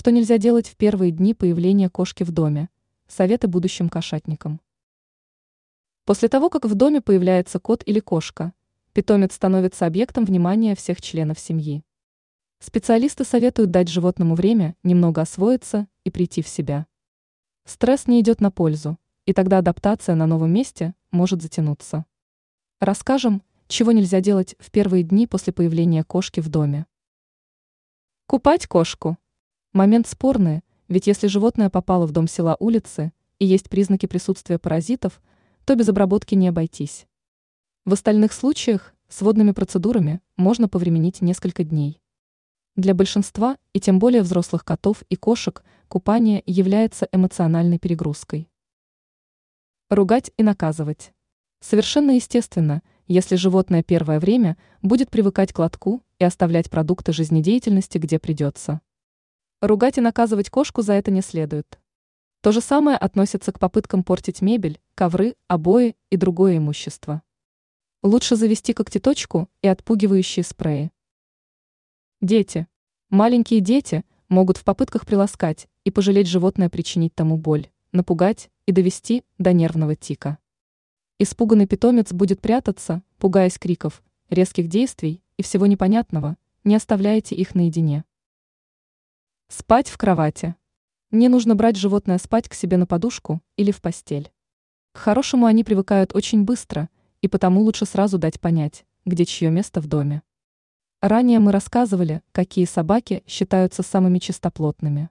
Что нельзя делать в первые дни появления кошки в доме? Советы будущим кошатникам. После того, как в доме появляется кот или кошка, питомец становится объектом внимания всех членов семьи. Специалисты советуют дать животному время немного освоиться и прийти в себя. Стресс не идет на пользу, и тогда адаптация на новом месте может затянуться. Расскажем, чего нельзя делать в первые дни после появления кошки в доме. Купать кошку. Момент спорный, ведь если животное попало в дом села улицы и есть признаки присутствия паразитов, то без обработки не обойтись. В остальных случаях с водными процедурами можно повременить несколько дней. Для большинства, и тем более взрослых котов и кошек, купание является эмоциональной перегрузкой. Ругать и наказывать. Совершенно естественно, если животное первое время будет привыкать к лотку и оставлять продукты жизнедеятельности, где придется. Ругать и наказывать кошку за это не следует. То же самое относится к попыткам портить мебель, ковры, обои и другое имущество. Лучше завести когтеточку и отпугивающие спреи. Дети. Маленькие дети могут в попытках приласкать и пожалеть животное причинить тому боль, напугать и довести до нервного тика. Испуганный питомец будет прятаться, пугаясь криков, резких действий и всего непонятного, не оставляйте их наедине. Спать в кровати. Не нужно брать животное спать к себе на подушку или в постель. К хорошему они привыкают очень быстро, и потому лучше сразу дать понять, где чье место в доме. Ранее мы рассказывали, какие собаки считаются самыми чистоплотными.